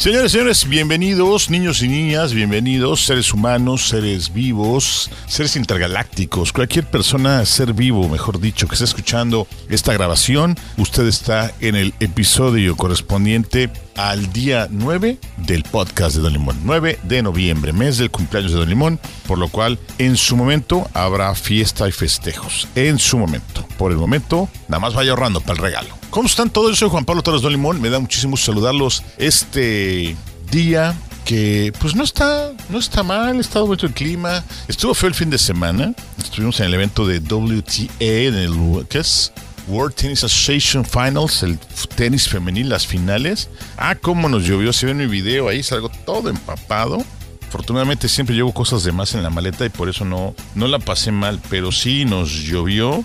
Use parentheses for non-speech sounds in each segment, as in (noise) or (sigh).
Señores, señores, bienvenidos, niños y niñas, bienvenidos, seres humanos, seres vivos, seres intergalácticos, cualquier persona, ser vivo, mejor dicho, que esté escuchando esta grabación, usted está en el episodio correspondiente al día 9 del podcast de Don Limón, 9 de noviembre, mes del cumpleaños de Don Limón, por lo cual en su momento habrá fiesta y festejos, en su momento. Por el momento, nada más vaya ahorrando para el regalo. ¿Cómo están todos? Yo soy Juan Pablo Torres Don Limón. Me da muchísimo saludarlos este día que pues no está, no está mal, estado bonito el clima. Estuvo feo el fin de semana. Estuvimos en el evento de WTA, en el ¿qué es? World Tennis Association Finals, el tenis femenil, las finales. Ah, cómo nos llovió. Si ven mi video, ahí salgo todo empapado. Afortunadamente siempre llevo cosas de más en la maleta y por eso no, no la pasé mal, pero sí nos llovió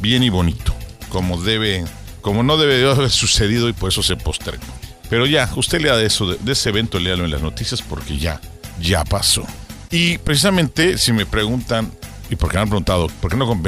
bien y bonito, como debe, como no debe de haber sucedido y por eso se postergó. Pero ya, usted lea de eso, de, ese evento, léalo en las noticias porque ya, ya pasó. Y precisamente si me preguntan, y porque me han preguntado, ¿por qué no,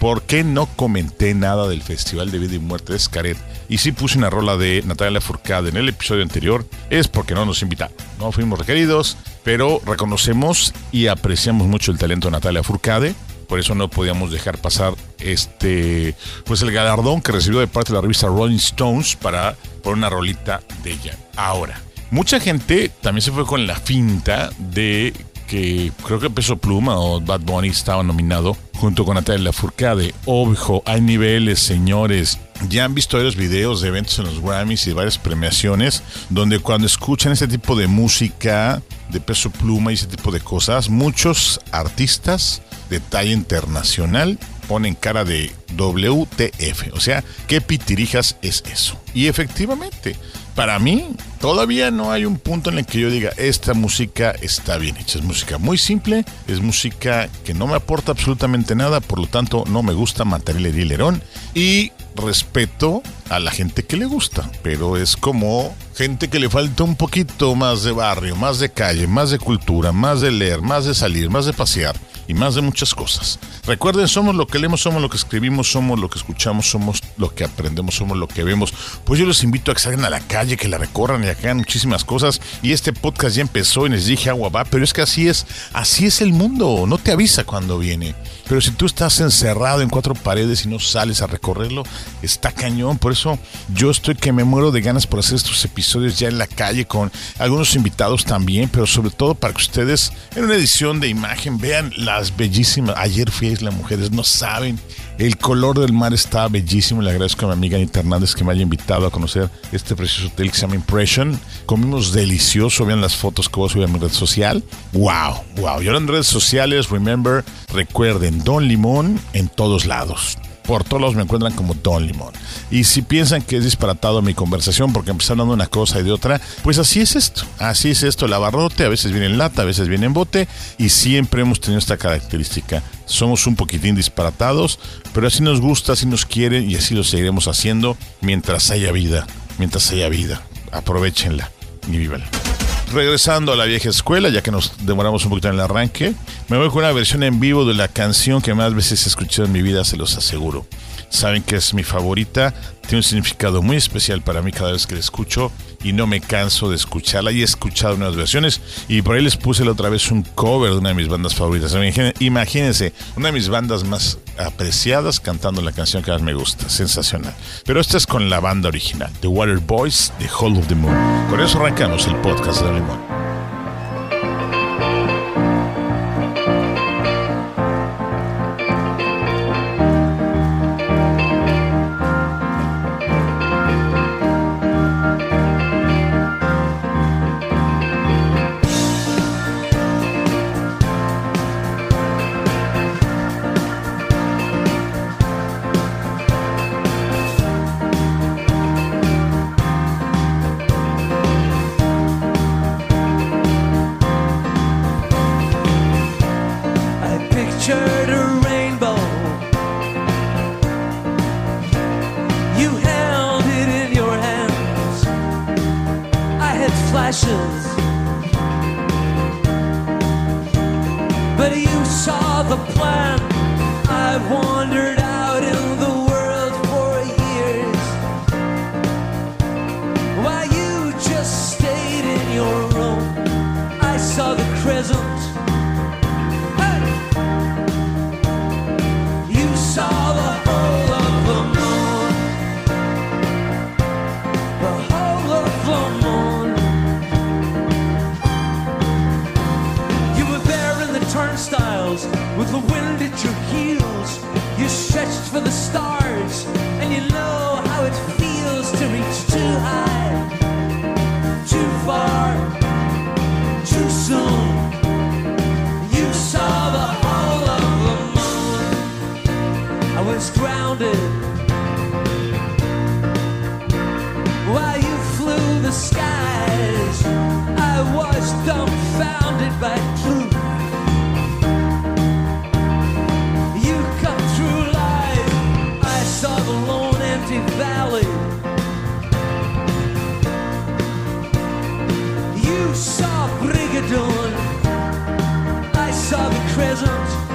por qué no comenté nada del Festival de Vida y Muerte de Scaret? Y sí puse una rola de Natalia Furcade en el episodio anterior, es porque no nos invitaron. No fuimos requeridos, pero reconocemos y apreciamos mucho el talento de Natalia Furcade. Por eso no podíamos dejar pasar este, pues el galardón que recibió de parte de la revista Rolling Stones para por una rolita de ella. Ahora, mucha gente también se fue con la finta de que creo que Peso Pluma o Bad Bunny estaba nominado junto con Natalia Lafourcade. Ojo, hay niveles, señores. Ya han visto varios videos de eventos en los Grammys y varias premiaciones donde cuando escuchan ese tipo de música de Peso Pluma y ese tipo de cosas, muchos artistas de talla internacional ponen cara de WTF. O sea, ¿qué pitirijas es eso? Y efectivamente, para mí, todavía no hay un punto en el que yo diga, esta música está bien hecha. Es música muy simple, es música que no me aporta absolutamente nada, por lo tanto, no me gusta matar el herilerón. Y respeto a la gente que le gusta, pero es como gente que le falta un poquito más de barrio, más de calle, más de cultura, más de leer, más de salir, más de pasear y más de muchas cosas. Recuerden, somos lo que leemos, somos lo que escribimos, somos lo que escuchamos, somos lo que aprendemos, somos lo que vemos. Pues yo los invito a que salgan a la calle, que la recorran y hagan muchísimas cosas. Y este podcast ya empezó y les dije agua va, pero es que así es, así es el mundo, no te avisa cuando viene. Pero si tú estás encerrado en cuatro paredes y no sales a recorrerlo, está cañón. Por eso yo estoy que me muero de ganas por hacer estos episodios ya en la calle con algunos invitados también, pero sobre todo para que ustedes en una edición de imagen vean las bellísimas. Ayer fui a Isla Mujeres, no saben. El color del mar está bellísimo. Le agradezco a mi amiga Anita Hernández que me haya invitado a conocer este precioso hotel que se llama Impression. Comimos delicioso. Vean las fotos que voy a subir a mi red social. ¡Wow! ¡Wow! Y ahora en redes sociales, remember, recuerden, Don Limón en todos lados. Por todos lados me encuentran como Don Limón. Y si piensan que es disparatado mi conversación porque empecé hablando una cosa y de otra, pues así es esto. Así es esto, el abarrote, a veces viene en lata, a veces viene en bote, y siempre hemos tenido esta característica. Somos un poquitín disparatados, pero así nos gusta, así nos quieren y así lo seguiremos haciendo mientras haya vida. Mientras haya vida. Aprovechenla y vívala. Regresando a la vieja escuela, ya que nos demoramos un poquito en el arranque, me voy con una versión en vivo de la canción que más veces he escuchado en mi vida, se los aseguro. Saben que es mi favorita, tiene un significado muy especial para mí cada vez que la escucho y no me canso de escucharla. Y he escuchado nuevas versiones y por ahí les puse la otra vez un cover de una de mis bandas favoritas. Imagín- Imagínense, una de mis bandas más apreciadas cantando la canción que más me gusta, sensacional. Pero esta es con la banda original, The Water Boys, The Hall of the Moon. Con eso arrancamos el podcast de Limón. Flashes. But you saw the plan. I wandered out in the world for years. While you just stayed in your room, I saw the crescent. Stretched for the stars, and you know how it feels to reach too high, too far, too soon. You saw the whole of the moon. I was grounded while you flew the skies. I was dumbfounded by Brigadoon. I saw the crescent.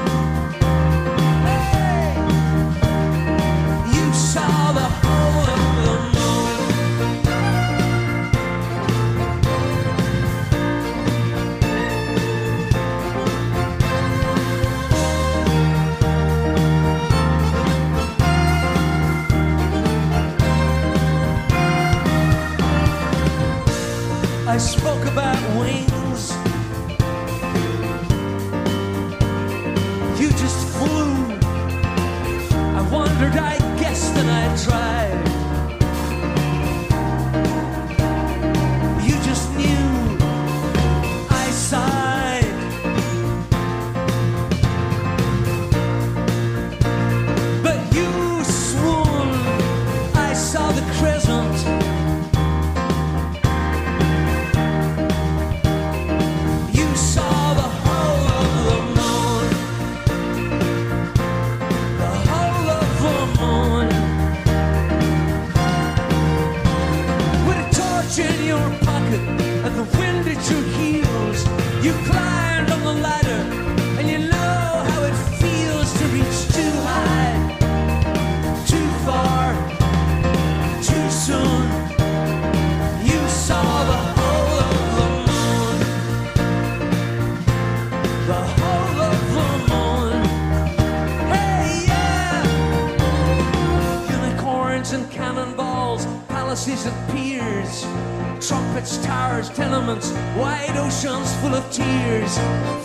years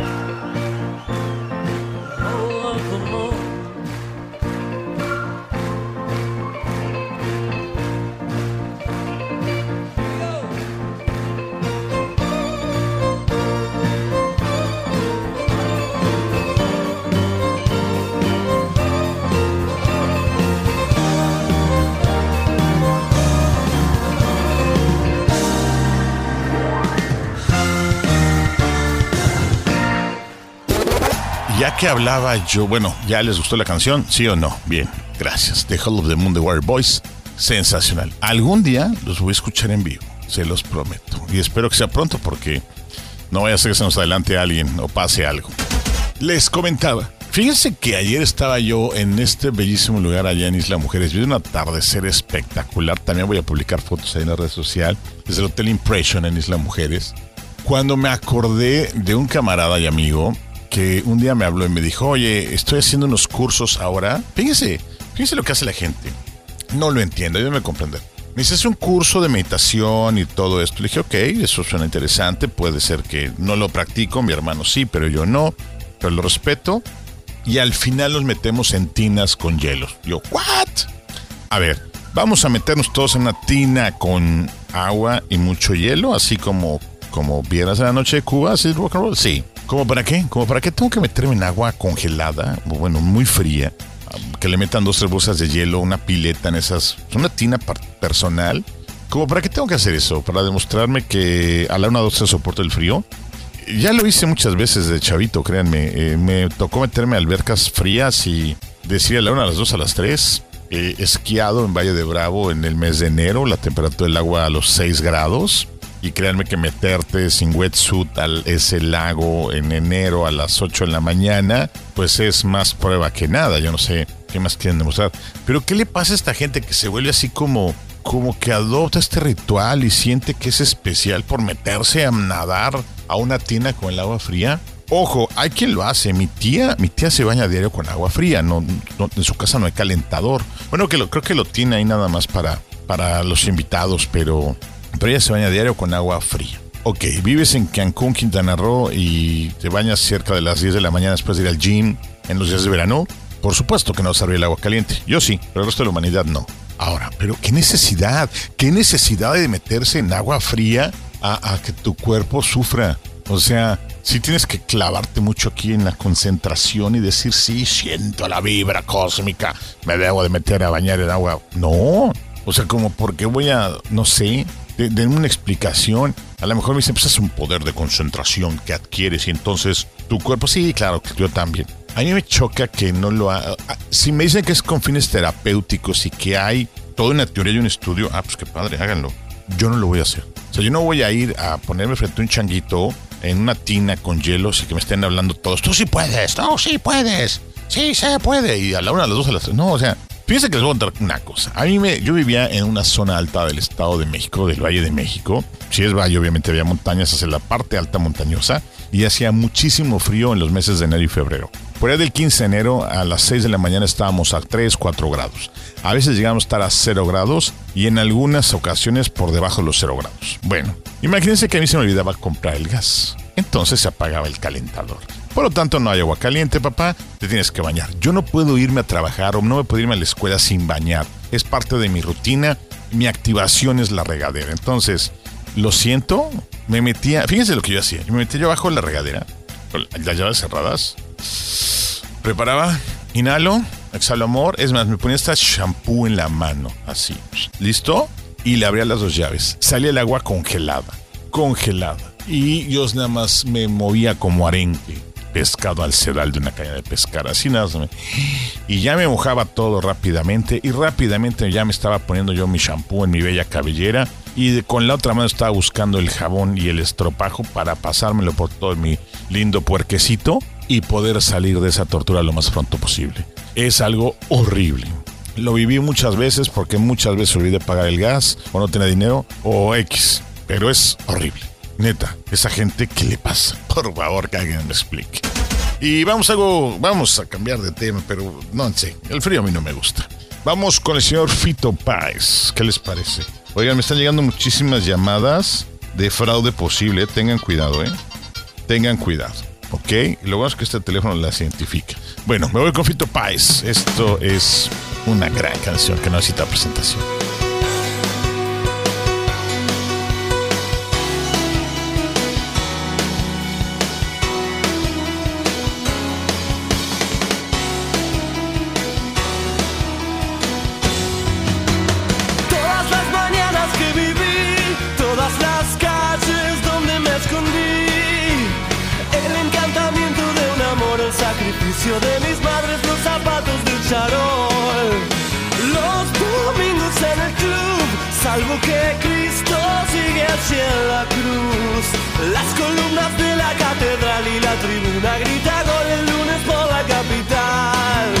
Que hablaba yo, bueno, ¿ya les gustó la canción? ¿Sí o no? Bien, gracias. The Hall of the Moon de Wire Boys, sensacional. Algún día los voy a escuchar en vivo, se los prometo. Y espero que sea pronto porque no vaya a ser que se nos adelante alguien o pase algo. Les comentaba, fíjense que ayer estaba yo en este bellísimo lugar allá en Isla Mujeres. Vi un atardecer espectacular. También voy a publicar fotos ahí en la red social desde el Hotel Impression en Isla Mujeres. Cuando me acordé de un camarada y amigo que un día me habló y me dijo, oye, estoy haciendo unos cursos ahora. Fíjense, fíjense lo que hace la gente. No lo entiendo, yo me comprender. Me dice, es un curso de meditación y todo esto. Le dije, ok, eso suena interesante. Puede ser que no lo practico, mi hermano sí, pero yo no. Pero lo respeto. Y al final nos metemos en tinas con hielos. Yo, ¿what? A ver, vamos a meternos todos en una tina con agua y mucho hielo, así como, como vieras en la noche de Cuba, así rock and roll. Sí. ¿Cómo para qué? ¿Cómo para qué tengo que meterme en agua congelada? Bueno, muy fría. Que le metan dos, tres bolsas de hielo, una pileta en esas. Una tina personal. ¿Cómo para qué tengo que hacer eso? ¿Para demostrarme que a la una dos se soporta el frío? Ya lo hice muchas veces de chavito, créanme. Eh, me tocó meterme a albercas frías y decir a la una, a las dos, a las tres. He esquiado en Valle de Bravo en el mes de enero, la temperatura del agua a los 6 grados. Y créanme que meterte sin wetsuit al ese lago en enero a las 8 de la mañana, pues es más prueba que nada. Yo no sé qué más quieren demostrar. Pero ¿qué le pasa a esta gente que se vuelve así como, como que adopta este ritual y siente que es especial por meterse a nadar a una tina con el agua fría? Ojo, hay quien lo hace. Mi tía, mi tía se baña diario con agua fría. No- en su casa no hay calentador. Bueno, que lo, creo que lo tiene ahí nada más para, para los invitados, pero, pero ella se baña diario con agua fría. Ok, vives en Cancún, Quintana Roo y te bañas cerca de las 10 de la mañana después de ir al gym en los días de verano. Por supuesto que no vas a abrir el agua caliente. Yo sí, pero el resto de la humanidad no. Ahora, pero qué necesidad, qué necesidad de meterse en agua fría a, a que tu cuerpo sufra. O sea, si tienes que clavarte mucho aquí en la concentración y decir, sí, siento la vibra cósmica, me debo de meter a bañar en agua. No, o sea, como porque voy a, no sé, de- una explicación. A lo mejor me dicen, pues es un poder de concentración que adquieres y entonces tu cuerpo, sí, claro, yo también. A mí me choca que no lo ha... Si me dicen que es con fines terapéuticos y que hay toda una teoría y un estudio, ah, pues qué padre, háganlo. Yo no lo voy a hacer. O sea, yo no voy a ir a ponerme frente a un changuito en una tina con hielos y que me estén hablando todos, tú sí puedes, no, sí puedes, sí se puede. Y a la una, a las dos, a las tres. No, o sea, fíjense que les voy a contar una cosa. A mí me, yo vivía en una zona alta del Estado de México, del Valle de México. Si es valle, obviamente había montañas hacia la parte alta montañosa y hacía muchísimo frío en los meses de enero y febrero. Por ahí del 15 de enero a las 6 de la mañana estábamos a 3, 4 grados. A veces llegamos a estar a 0 grados y en algunas ocasiones por debajo de los 0 grados. Bueno, imagínense que a mí se me olvidaba comprar el gas. Entonces se apagaba el calentador. Por lo tanto, no hay agua caliente, papá. Te tienes que bañar. Yo no puedo irme a trabajar o no me puedo irme a la escuela sin bañar. Es parte de mi rutina. Mi activación es la regadera. Entonces, lo siento. Me metía. Fíjense lo que yo hacía. Me metía yo abajo de la regadera. Las llaves cerradas. Preparaba, inhalo, exhalo amor. Es más, me ponía hasta shampoo en la mano, así. ¿Listo? Y le abría las dos llaves. Salía el agua congelada, congelada. Y yo nada más me movía como arenque, pescado al sedal de una caña de pescar, así nada Y ya me mojaba todo rápidamente y rápidamente ya me estaba poniendo yo mi shampoo en mi bella cabellera y con la otra mano estaba buscando el jabón y el estropajo para pasármelo por todo mi lindo puerquecito y poder salir de esa tortura lo más pronto posible. Es algo horrible. Lo viví muchas veces porque muchas veces olvidé pagar el gas o no tenía dinero o X, pero es horrible. Neta, esa gente, ¿qué le pasa? (laughs) Por favor, que alguien me explique. Y vamos a vamos a cambiar de tema, pero no sé, el frío a mí no me gusta. Vamos con el señor Fito Páez, ¿qué les parece? Oigan, me están llegando muchísimas llamadas de fraude posible, tengan cuidado, ¿eh? Tengan cuidado, ¿ok? Y lo bueno es que este teléfono las identifica. Bueno, me voy con Fito Páez. Esto es una gran canción que no necesita presentación. De mis madres, los zapatos del charol. Los domingos en el club, salvo que Cristo sigue hacia la cruz. Las columnas de la catedral y la tribuna grita gol el lunes por la capital.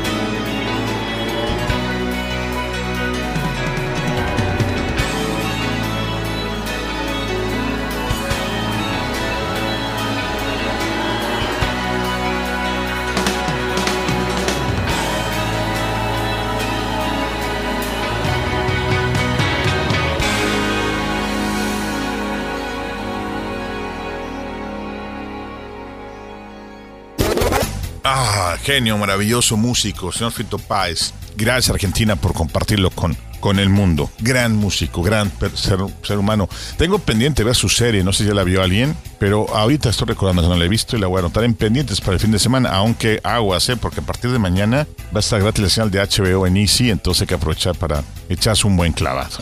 Genio, maravilloso músico, señor Fito Páez. Gracias Argentina por compartirlo con, con el mundo. Gran músico, gran ser, ser humano. Tengo pendiente ver su serie, no sé si ya la vio alguien, pero ahorita estoy recordando que no la he visto y la voy a anotar en pendientes para el fin de semana, aunque aguas, ¿eh? porque a partir de mañana va a estar gratis la señal de HBO en Easy, entonces hay que aprovechar para echarse un buen clavado.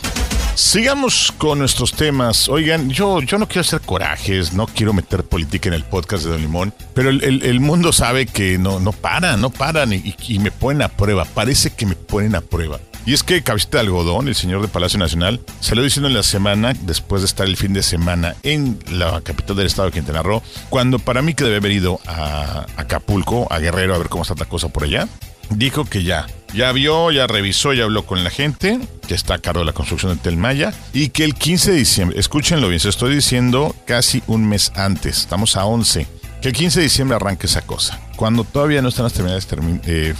Sigamos con nuestros temas. Oigan, yo, yo no quiero hacer corajes, no quiero meter política en el podcast de Don Limón, pero el, el- mundo sabe que no, no paran, no paran y, y me ponen a prueba. Parece que me ponen a prueba. Y es que Cabecita de Algodón, el señor de Palacio Nacional, salió diciendo en la semana, después de estar el fin de semana en la capital del estado de Quintana Roo, cuando para mí que debe haber ido a Acapulco, a Guerrero, a ver cómo está la cosa por allá, dijo que ya, ya vio, ya revisó, ya habló con la gente que está a cargo de la construcción de Telmaya y que el 15 de diciembre, escúchenlo bien, se estoy diciendo casi un mes antes, estamos a 11, que el 15 de diciembre arranque esa cosa. Cuando todavía no están las terminales, termi- eh,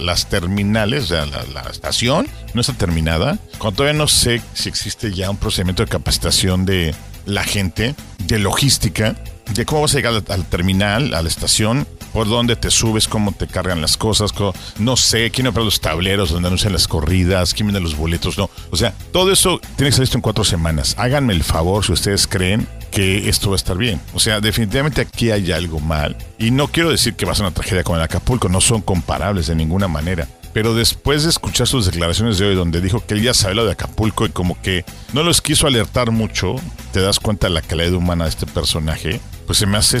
las terminales, o la, estación no está terminada, cuando todavía no sé si existe ya un procedimiento de capacitación de la gente, de logística, de cómo vas a llegar al terminal, a la estación, por dónde te subes, cómo te cargan las cosas, co- no sé, quién opera los tableros donde anuncian las corridas, quién vende los boletos, no. O sea, todo eso tiene que ser listo en cuatro semanas. Háganme el favor si ustedes creen que esto va a estar bien. O sea, definitivamente aquí hay algo mal. Y no quiero decir que va a ser una tragedia como el Acapulco, no son comparables de ninguna manera. Pero después de escuchar sus declaraciones de hoy, donde dijo que él ya sabe lo de Acapulco y como que no los quiso alertar mucho, te das cuenta de la calidad humana de este personaje. Pues se me hace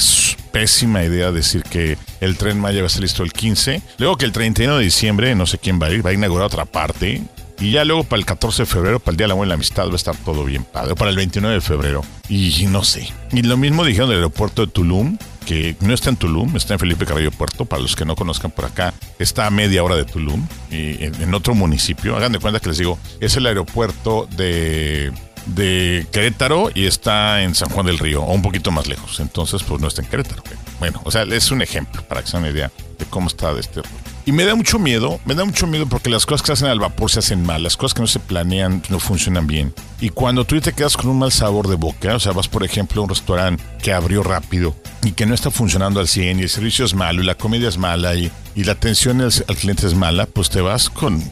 pésima idea decir que el tren Maya va a estar listo el 15. Luego que el 31 de diciembre, no sé quién va a ir, va a inaugurar otra parte. Y ya luego para el 14 de febrero, para el Día de la Buena Amistad, va a estar todo bien padre. O para el 29 de febrero. Y no sé. Y lo mismo dijeron del aeropuerto de Tulum, que no está en Tulum, está en Felipe Carrillo Puerto. Para los que no conozcan por acá, está a media hora de Tulum, y en, en otro municipio. Hagan de cuenta que les digo, es el aeropuerto de, de Querétaro y está en San Juan del Río, o un poquito más lejos. Entonces, pues no está en Querétaro. Bueno, o sea, es un ejemplo para que se una idea de cómo está de este. Y me da mucho miedo, me da mucho miedo porque las cosas que se hacen al vapor se hacen mal, las cosas que no se planean no funcionan bien. Y cuando tú te quedas con un mal sabor de boca, o sea, vas por ejemplo a un restaurante que abrió rápido y que no está funcionando al 100 y el servicio es malo y la comida es mala y, y la atención al, cliente es mala, pues te vas con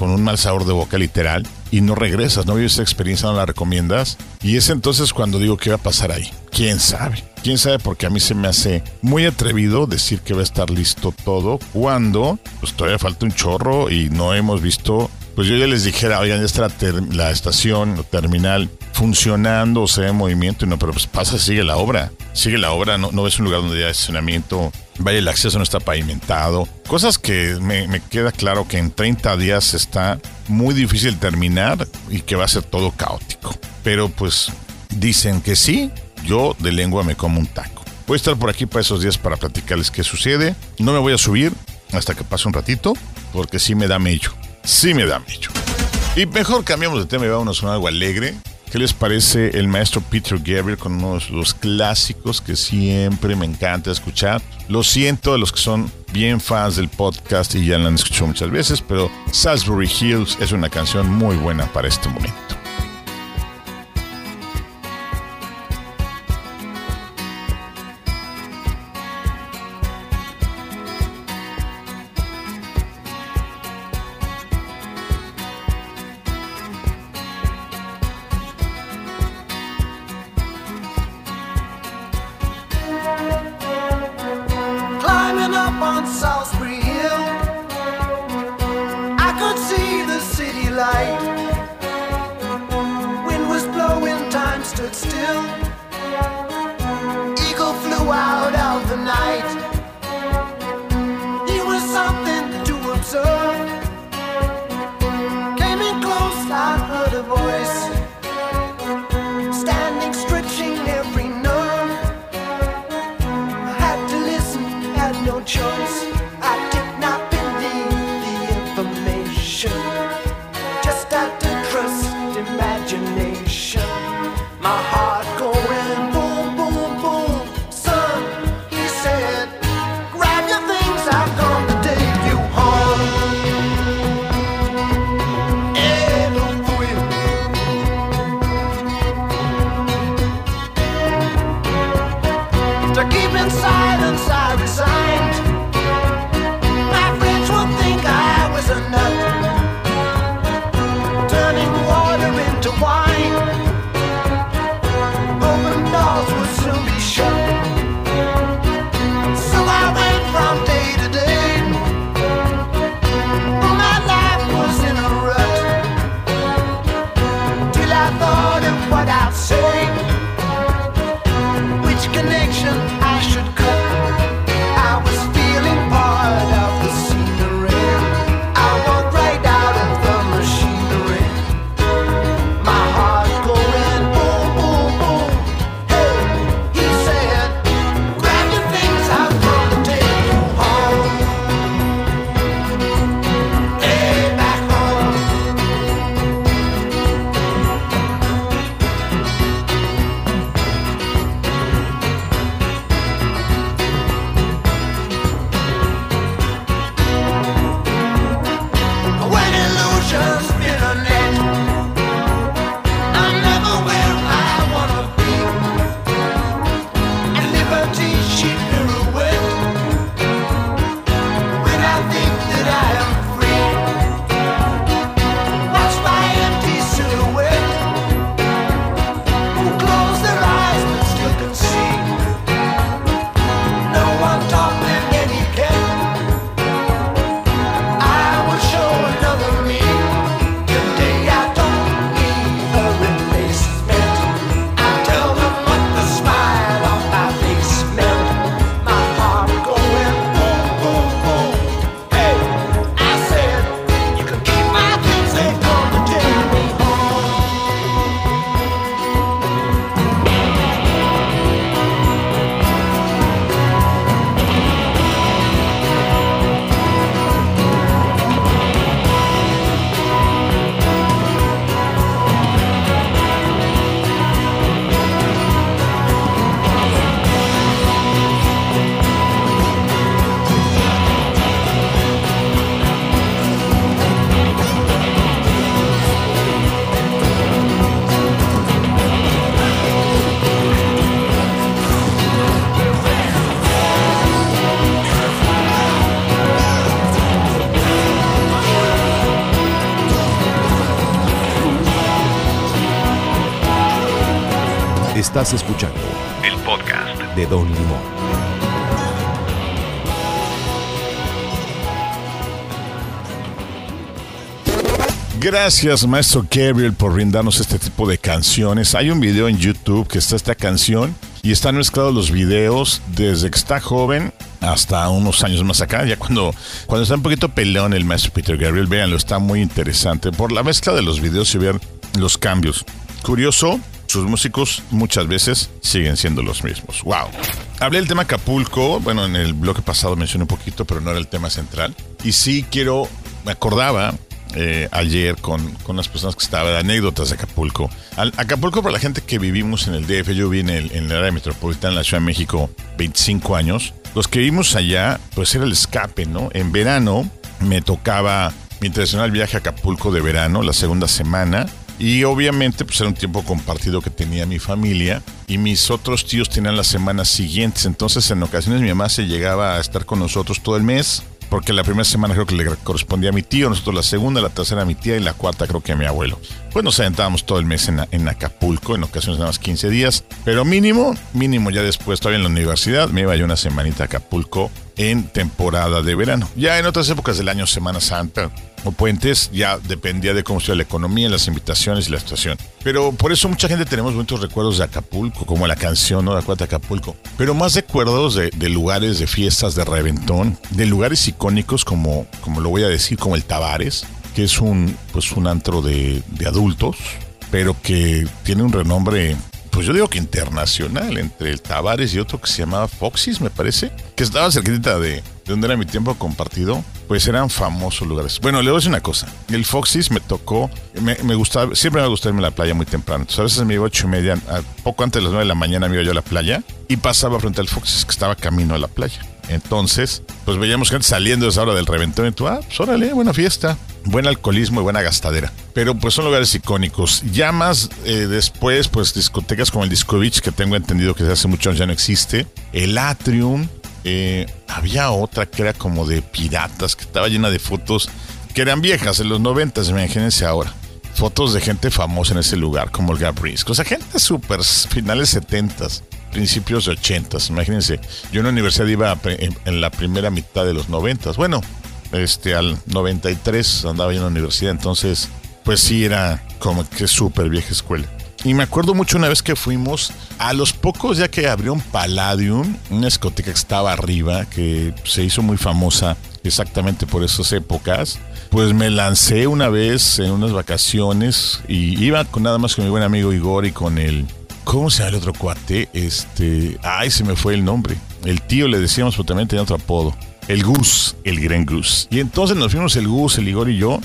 un mal sabor de boca literal y no regresas, no vives esa experiencia, no la recomiendas. Y es entonces cuando digo qué va a pasar ahí. ¿Quién sabe? ¿Quién sabe? Porque a mí se me hace muy atrevido decir que va a estar listo todo cuando pues todavía falta un chorro y no hemos visto... Pues yo ya les dijera, oigan, ya está la, la estación o terminal funcionando, o sea, en movimiento, y no, pero pues pasa, sigue la obra. Sigue la obra, no, no ves un lugar donde haya estacionamiento Vaya, el acceso no está pavimentado. Cosas que me, queda claro que en 30 días está muy difícil terminar y que va a ser todo caótico. Pero pues dicen que sí, yo de lengua me como un taco. Voy a estar por aquí para esos días para platicarles qué sucede. No me voy a subir hasta que pase un ratito, porque sí me da mello. Sí me da mello. Y mejor cambiamos de tema y vámonos a algo alegre. ¿Qué les parece el maestro Peter Gabriel con uno de los clásicos que siempre me encanta escuchar? Lo siento a los que son bien fans del podcast y ya lo han escuchado muchas veces, pero Salisbury Hills es una canción muy buena para este momento. Estás escuchando el podcast de Don Limón. Gracias, maestro Gabriel, por brindarnos este tipo de canciones. Hay un video en YouTube que está esta canción y están mezclados los videos desde que está joven hasta unos años más acá, ya cuando, cuando está un poquito pelón el maestro Peter Gabriel, véanlo, está muy interesante. Por la mezcla de los videos se si ven los cambios. Curioso, sus músicos muchas veces siguen siendo los mismos. ¡Wow! Hablé del tema Acapulco, bueno, en el bloque pasado mencioné un poquito, pero no era el tema central. Y sí quiero, me acordaba eh, ayer con, con las personas que estaban de anécdotas de Acapulco. Acapulco, para la gente que vivimos en el DF, yo viví en el, en área metropolitana, en la Ciudad de México, 25 años. Los que vivimos allá, pues era el escape, ¿no? En verano me tocaba mi tradicional viaje a Acapulco de verano, la segunda semana. Y obviamente, pues era un tiempo compartido que tenía mi familia y mis otros tíos tenían las semanas siguientes. Entonces, en ocasiones mi mamá se llegaba a estar con nosotros todo el mes, porque la primera semana creo que le correspondía a mi tío, nosotros la segunda, la tercera a mi tía y la cuarta creo que a mi abuelo. Pues nos aventábamos todo el mes en, en Acapulco, en ocasiones nada más 15 días, pero mínimo, mínimo ya después, todavía en la universidad, me iba yo una semanita a Acapulco en temporada de verano. Ya en otras épocas del año, Semana Santa, o puentes, ya dependía de cómo estuviera la economía, las invitaciones y la situación. Pero por eso mucha gente tenemos muchos recuerdos de Acapulco, como la canción, ¿no? De Acuérdate Acapulco. Pero más recuerdos de, lugares, de fiestas, de reventón, de lugares icónicos como, como lo voy a decir, como el Tabares, que es un, pues un antro de, de adultos, pero que tiene un renombre pues yo digo que internacional, entre el Tavares y otro que se llamaba Foxys, me parece, que estaba cerquita de, de donde era mi tiempo compartido, pues eran famosos lugares. Bueno, le voy a decir una cosa, el Foxys me tocó, me, gustaba, siempre me gustaba irme a la playa muy temprano, entonces a veces me iba a ocho y media, poco antes de las nueve de la mañana me iba yo a la playa y pasaba frente al Foxys que estaba camino a la playa. Entonces, pues veíamos gente saliendo a esa hora del reventón tú, ah, pues órale, buena fiesta, buen alcoholismo y buena gastadera. Pero pues son lugares icónicos. Ya más eh, después, pues discotecas como el Disco Beach, que tengo entendido que desde hace muchos años ya no existe. El Atrium. Eh, había otra que era como de piratas, que estaba llena de fotos que eran viejas, en los noventas, imagínense ahora. Fotos de gente famosa en ese lugar, como el Gabrisk. O sea, gente súper finales setentas principios de 80, imagínense. Yo en la universidad iba en, la primera mitad de los 90. Bueno, este al 93 andaba en la universidad, entonces pues sí era como que súper vieja escuela. Y me acuerdo mucho una vez que fuimos, a los pocos ya que abrió un Palladium, una discoteca que estaba arriba, que se hizo muy famosa exactamente por esas épocas, pues me lancé una vez en unas vacaciones y iba con nada más con mi buen amigo Igor y con el ¿Cómo se llama el otro cuate? Este. Ay, se me fue el nombre. El tío le decíamos, pero también tenía otro apodo. El Gus, el gran Gus. Y entonces nos fuimos el Gus, el Igor y yo,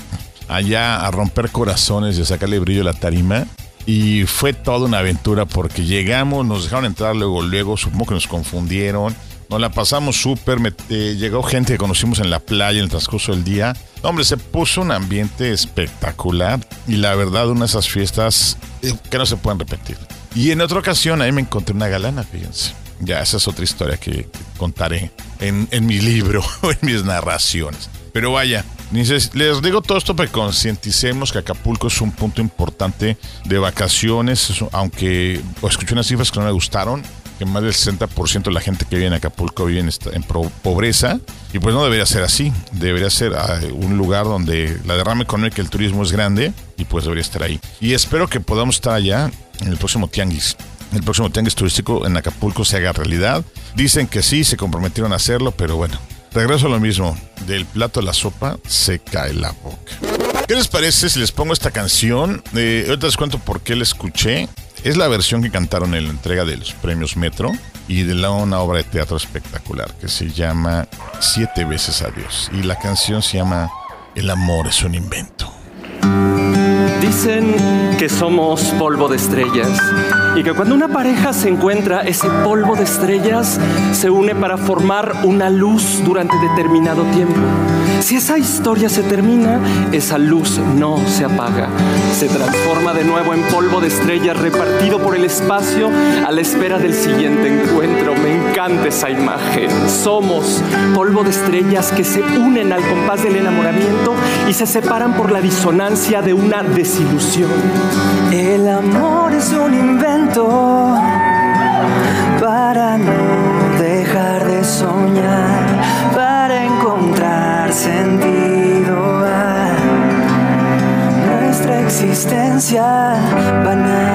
allá a romper corazones y a sacarle brillo a la tarima. Y fue toda una aventura porque llegamos, nos dejaron entrar luego, luego, supongo que nos confundieron. Nos la pasamos súper, eh, llegó gente que conocimos en la playa en el transcurso del día. No, Hombre, se puso un ambiente espectacular y la verdad, una de esas fiestas eh, que no se pueden repetir. Y en otra ocasión ahí me encontré una galana, fíjense. Ya, esa es otra historia que, contaré en, en mi libro o (laughs) en mis narraciones. Pero vaya, les digo todo esto para que concienticemos que Acapulco es un punto importante de vacaciones, es un- aunque escuché unas cifras que no me gustaron, que más del 60% de la gente que vive en Acapulco vive en, pobreza, y pues no debería ser así, debería ser ah, un lugar donde la derrama económica y el turismo es grande, y pues debería estar ahí. Y espero que podamos estar allá en el próximo Tianguis. El próximo tianguis turístico en Acapulco se haga realidad. Dicen que sí, se comprometieron a hacerlo, pero bueno, regreso a lo mismo. Del plato a la sopa se cae la boca. ¿Qué les parece si les pongo esta canción? Eh, ahorita les cuento por qué la escuché. Es la versión que cantaron en la entrega de los premios Metro y de la, una obra de teatro espectacular que se llama Siete veces adiós. Y la canción se llama El amor es un invento. Dicen que somos polvo de estrellas y que cuando una pareja se encuentra, ese polvo de estrellas se une para formar una luz durante determinado tiempo. Si esa historia se termina, esa luz no se apaga. Se transforma de nuevo en polvo de estrellas repartido por el espacio a la espera del siguiente encuentro. Me encanta esa imagen. Somos polvo de estrellas que se unen al compás del enamoramiento y se separan por la disonancia de una El amor es un invento para no dejar de soñar, para encontrar sentido a existencia banal.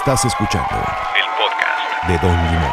Estás escuchando El podcast. de Don Limón.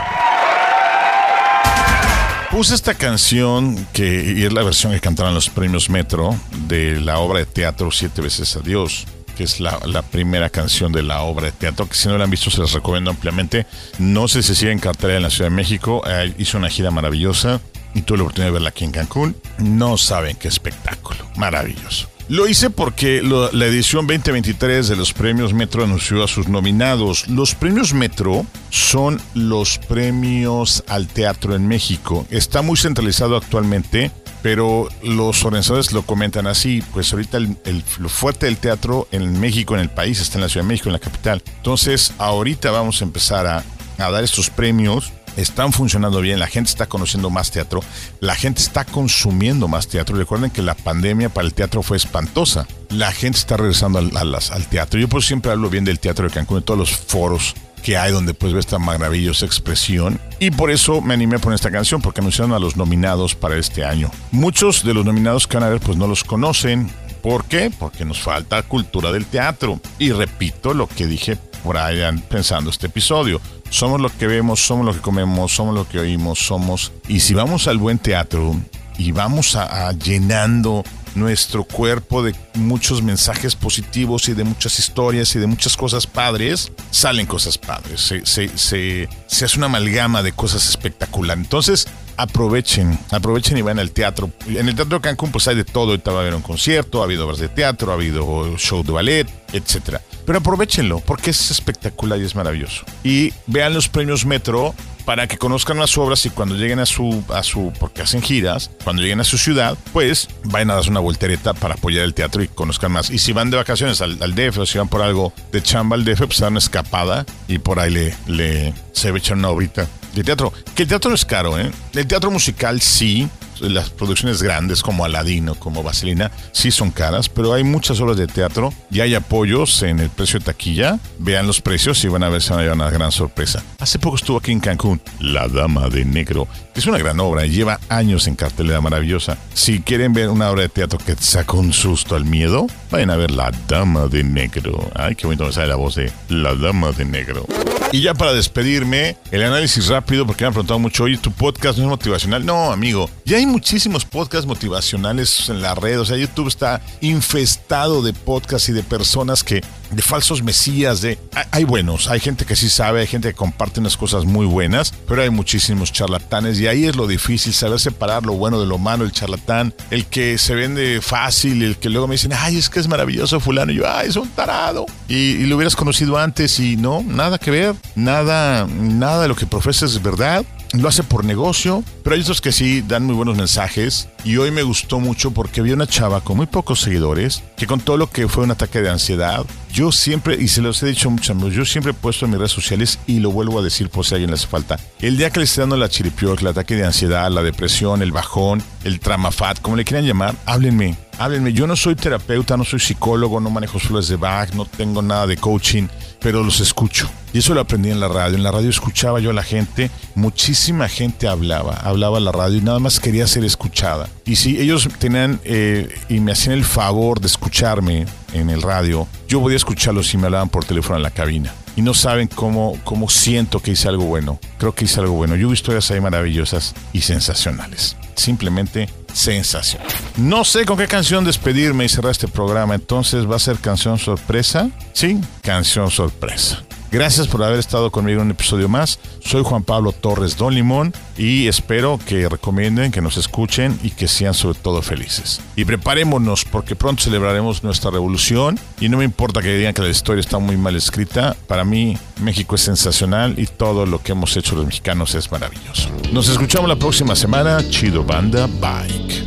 Puse esta canción que y es la versión que cantaron los premios Metro de la obra de teatro Siete veces a Dios, que es la, la primera canción de la obra de teatro, que si no la han visto se les recomiendo ampliamente. No sé si sigue en cartelera en la Ciudad de México, eh, hizo una gira maravillosa y tuve la oportunidad de verla aquí en Cancún. No saben qué espectáculo, maravilloso. Lo hice porque lo- la edición 2023 de los premios Metro anunció a sus nominados. Los premios Metro son los premios al teatro en México. Está muy centralizado actualmente, pero los organizadores lo comentan así. Pues ahorita el, lo fuerte del teatro en México, en el país, está en la Ciudad de México, en la capital. Entonces, ahorita vamos a empezar a dar estos premios están funcionando bien, la gente está conociendo más teatro, la gente está consumiendo más teatro. Recuerden que la pandemia para el teatro fue espantosa. La gente está regresando al, al teatro. Yo por siempre hablo bien del teatro de Cancún, de todos los foros que hay donde pues ve esta maravillosa expresión. Y por eso me animé a poner esta canción, porque anunciaron a los nominados para este año. Muchos de los nominados que van a ver pues no los conocen. ¿Por qué? Porque nos falta cultura del teatro. Y repito lo que dije ahí pensando este episodio. Somos lo que vemos, somos lo que comemos, somos lo que oímos, somos... Y si vamos al buen teatro y vamos a, a llenando nuestro cuerpo de muchos mensajes positivos y de muchas historias y de muchas cosas padres, salen cosas padres. Se, se, se, se hace una amalgama de cosas espectaculares. Entonces, aprovechen, aprovechen y vayan al teatro. En el Teatro de Cancún pues hay de todo. Ahorita va a haber un concierto, ha habido obras de teatro, ha habido show de ballet, etcétera. Pero aprovechenlo porque es espectacular y es maravilloso. Y vean los premios Metro para que conozcan las obras y cuando lleguen a su, a su, porque hacen giras, cuando lleguen a su ciudad, pues vayan a darse una voltereta para apoyar el teatro y conozcan más. Y si van de vacaciones al, al DF o si van por algo de chamba al DF, pues dan una escapada y por ahí le, le se echan una obrita de teatro. Que el teatro no es caro, ¿eh? El teatro musical sí, las producciones grandes como Aladino, como Vaselina, sí son caras, pero hay muchas obras de teatro y hay apoyos en el precio de taquilla. Vean los precios y van a ver si van a llevar una gran sorpresa. Hace poco estuvo aquí en Cancún La Dama de Negro. Es una gran obra y lleva años en cartelera maravillosa. Si quieren ver una obra de teatro que te saca un susto al miedo, vayan a ver La Dama de Negro. Ay, qué bonito me sale la voz de La Dama de Negro. Y ya para despedirme, el análisis rápido, porque me han preguntado mucho, oye, ¿tu podcast no es motivacional? No, amigo, ya hay muchísimos podcasts motivacionales en la red, o sea, YouTube está infestado de podcasts y de personas que, de falsos mesías, de... Hay, buenos, hay gente que sí sabe, hay gente que comparte unas cosas muy buenas, pero hay muchísimos charlatanes y ahí es lo difícil, saber separar lo bueno de lo malo, el charlatán, el que se vende fácil, el que luego me dicen, ay, es que es maravilloso fulano, y yo, ay, es un tarado. Y, y lo hubieras conocido antes y no, nada que ver, nada, nada de lo que profesas es verdad lo hace por negocio, pero hay otros que sí dan muy buenos mensajes. Y hoy me gustó mucho porque vi una chava con muy pocos seguidores que con todo lo que fue un ataque de ansiedad, yo siempre, y se los he dicho muchos amigos, yo siempre he puesto en mis redes sociales y lo vuelvo a decir por si a alguien les falta. El día que le esté dando la chiripior, el ataque de ansiedad, la depresión, el bajón, el tramafat, como le quieran llamar, háblenme. Háblenme, yo no soy terapeuta, no soy psicólogo, no manejo flores de Bach, no tengo nada de coaching, pero los escucho. Y eso lo aprendí en la radio. En la radio escuchaba yo a la gente, muchísima gente hablaba, hablaba a la radio y nada más quería ser escuchada. Y si ellos tenían eh, y me hacían el favor de escucharme en el radio, yo podía escucharlos si me hablaban por teléfono en la cabina. Y no saben cómo, cómo siento que hice algo bueno. Creo que hice algo bueno. Yo vi historias ahí maravillosas y sensacionales. Simplemente sensacional. No sé con qué canción despedirme y cerrar este programa. Entonces, ¿va a ser canción sorpresa? Sí, canción sorpresa. Gracias por haber estado conmigo en un episodio más. Soy Juan Pablo Torres Don Limón y espero que recomienden, que nos escuchen y que sean sobre todo felices. Y preparémonos porque pronto celebraremos nuestra revolución y no me importa que digan que la historia está muy mal escrita. Para mí México es sensacional y todo lo que hemos hecho los mexicanos es maravilloso. Nos escuchamos la próxima semana. Chido Banda Bike.